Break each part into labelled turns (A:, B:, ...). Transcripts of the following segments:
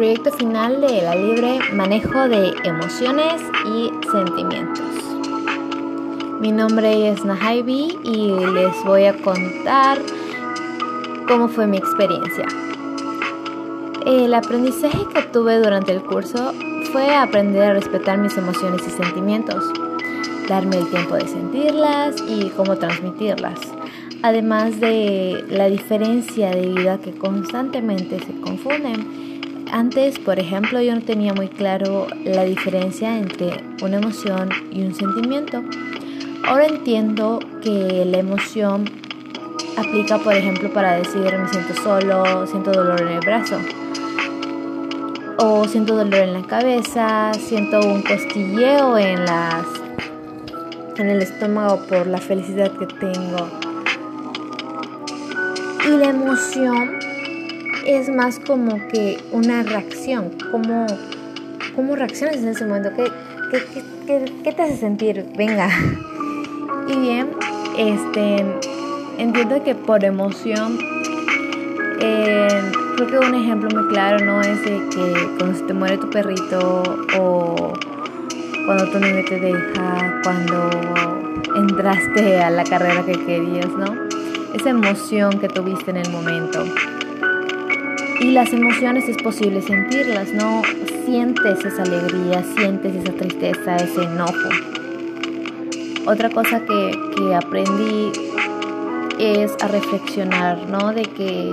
A: proyecto final de la libre manejo de emociones y sentimientos. Mi nombre es Nahaibi y les voy a contar cómo fue mi experiencia. El aprendizaje que tuve durante el curso fue aprender a respetar mis emociones y sentimientos, darme el tiempo de sentirlas y cómo transmitirlas, además de la diferencia de vida que constantemente se confunden. Antes, por ejemplo, yo no tenía muy claro la diferencia entre una emoción y un sentimiento. Ahora entiendo que la emoción aplica, por ejemplo, para decir me siento solo, siento dolor en el brazo o siento dolor en la cabeza, siento un costilleo en las en el estómago por la felicidad que tengo. Y la emoción es más como que una reacción, como cómo reaccionas en ese momento, ¿Qué, qué, te hace sentir? Venga. Y bien, este entiendo que por emoción eh, creo que un ejemplo muy claro, ¿no? Es de que cuando se te muere tu perrito o cuando tu niño te deja, cuando entraste a la carrera que querías, ¿no? Esa emoción que tuviste en el momento. Y las emociones es posible sentirlas, ¿no? Sientes esa alegría, sientes esa tristeza, ese enojo. Otra cosa que, que aprendí es a reflexionar, ¿no? De que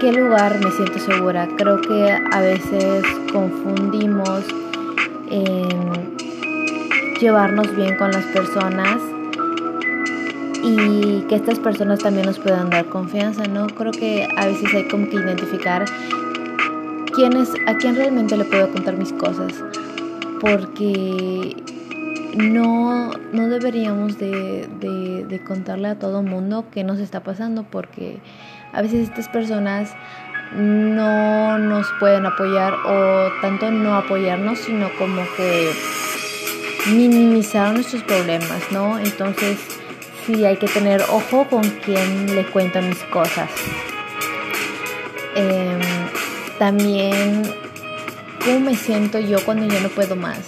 A: qué lugar me siento segura. Creo que a veces confundimos en llevarnos bien con las personas y que estas personas también nos puedan dar confianza, ¿no? Creo que a veces hay como que identificar quién es, a quién realmente le puedo contar mis cosas, porque no, no deberíamos de, de contarle a todo mundo qué nos está pasando, porque a veces estas personas no nos pueden apoyar o tanto no apoyarnos, sino como que minimizar nuestros problemas, ¿no? Entonces sí hay que tener ojo con quién le cuenta mis cosas. Em, también cómo me siento yo cuando yo no puedo más.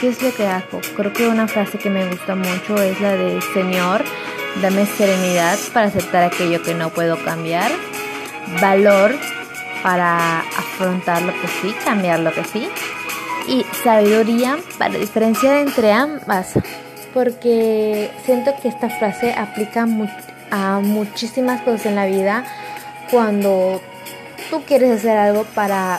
A: ¿Qué es lo que hago? Creo que una frase que me gusta mucho es la de Señor, Dame serenidad para aceptar aquello que no puedo cambiar. Valor para afrontar lo que sí, cambiar lo que sí. Y sabiduría para diferenciar entre ambas. Porque siento que esta frase aplica a muchísimas cosas en la vida. Cuando tú quieres hacer algo para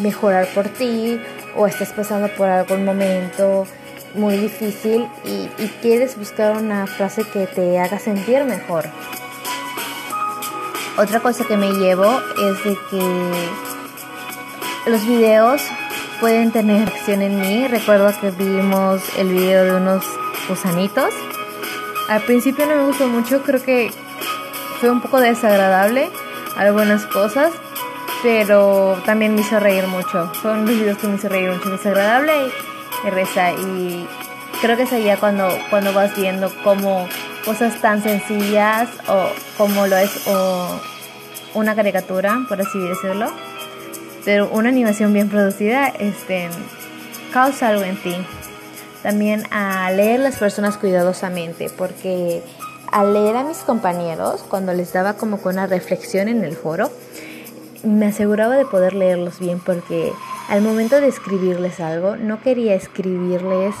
A: mejorar por ti o estás pasando por algún momento muy difícil y, quieres buscar una frase que te haga sentir mejor. Otra cosa que me llevo es de que los videos pueden tener acción en mí. Recuerdo que vimos el video de unos gusanitos. Al principio no me gustó mucho, creo que fue un poco desagradable algunas cosas, pero también me hizo reír mucho. Son los videos que me hizo reír mucho, desagradable y reza. Y creo que es allá cuando, cuando vas viendo cómo cosas tan sencillas o como lo es o una caricatura, por así decirlo, pero una animación bien producida, este, causa algo en ti. También a leer las personas cuidadosamente, porque al leer a mis compañeros, cuando les daba como con una reflexión en el foro, me aseguraba de poder leerlos bien porque al momento de escribirles algo, no quería escribirles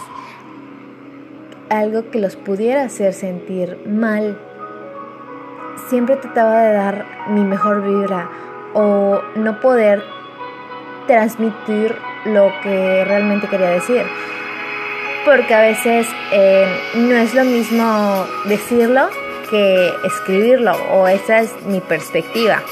A: algo que los pudiera hacer sentir mal. Siempre trataba de dar mi mejor vibra o no poder transmitir lo que realmente quería decir. Porque a veces eh, no es lo mismo decirlo que escribirlo, o esa es mi perspectiva.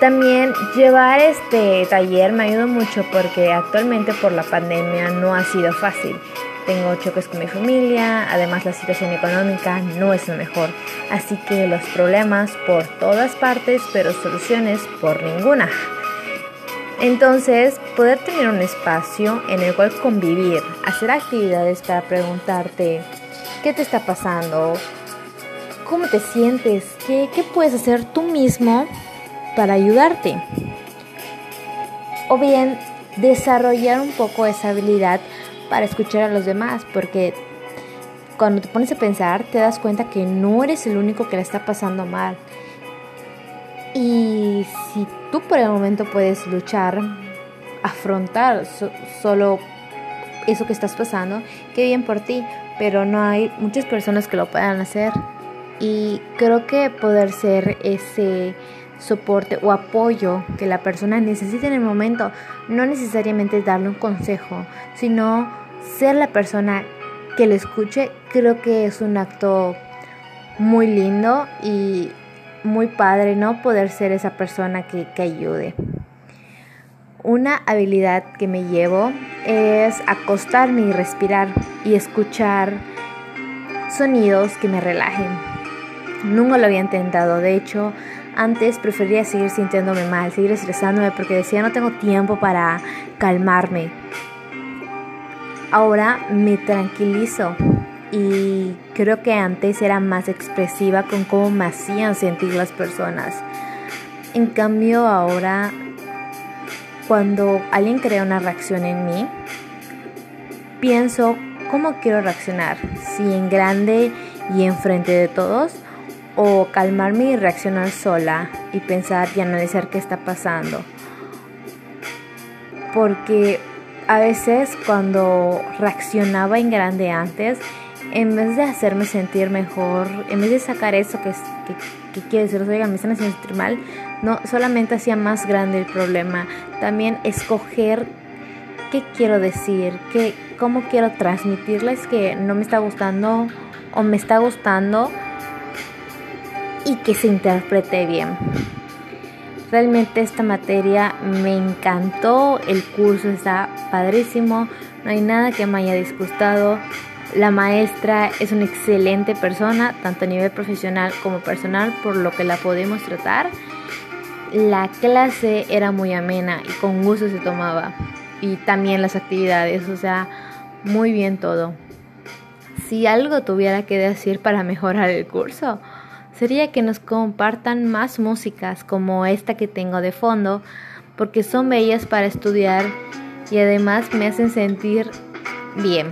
A: También llevar este taller me ayudó mucho porque actualmente por la pandemia no ha sido fácil. Tengo choques con mi familia, además la situación económica no es lo mejor. Así que los problemas por todas partes, pero soluciones por ninguna. Entonces, poder tener un espacio en el cual convivir, hacer actividades para preguntarte qué te está pasando, cómo te sientes, qué, qué puedes hacer tú mismo para ayudarte. O bien desarrollar un poco esa habilidad para escuchar a los demás, porque cuando te pones a pensar te das cuenta que no eres el único que le está pasando mal. Y si tú por el momento puedes luchar, afrontar solo eso que estás pasando, qué bien por ti, pero no hay muchas personas que lo puedan hacer. Y creo que poder ser ese soporte o apoyo que la persona necesita en el momento, no necesariamente darle un consejo, sino ser la persona que le escuche, creo que es un acto muy lindo y muy padre, ¿no? Poder ser esa persona que, que ayude. Una habilidad que me llevo es acostarme y respirar y escuchar sonidos que me relajen. Nunca lo había intentado, de hecho, antes prefería seguir sintiéndome mal, seguir estresándome porque decía no tengo tiempo para calmarme. Ahora me tranquilizo y creo que antes era más expresiva con cómo me hacían sentir las personas. En cambio ahora cuando alguien crea una reacción en mí, pienso cómo quiero reaccionar, si en grande y en frente de todos o calmarme y reaccionar sola y pensar y analizar qué está pasando. Porque a veces cuando reaccionaba en grande antes, en vez de hacerme sentir mejor, en vez de sacar eso que, que, que quiere decir, me están haciendo sentir mal, no solamente hacía más grande el problema, también escoger qué quiero decir, qué, cómo quiero transmitirles que no me está gustando o me está gustando y que se interprete bien. Realmente esta materia me encantó, el curso está padrísimo, no hay nada que me haya disgustado. La maestra es una excelente persona, tanto a nivel profesional como personal, por lo que la podemos tratar. La clase era muy amena y con gusto se tomaba. Y también las actividades, o sea, muy bien todo. Si algo tuviera que decir para mejorar el curso, sería que nos compartan más músicas como esta que tengo de fondo, porque son bellas para estudiar y además me hacen sentir bien.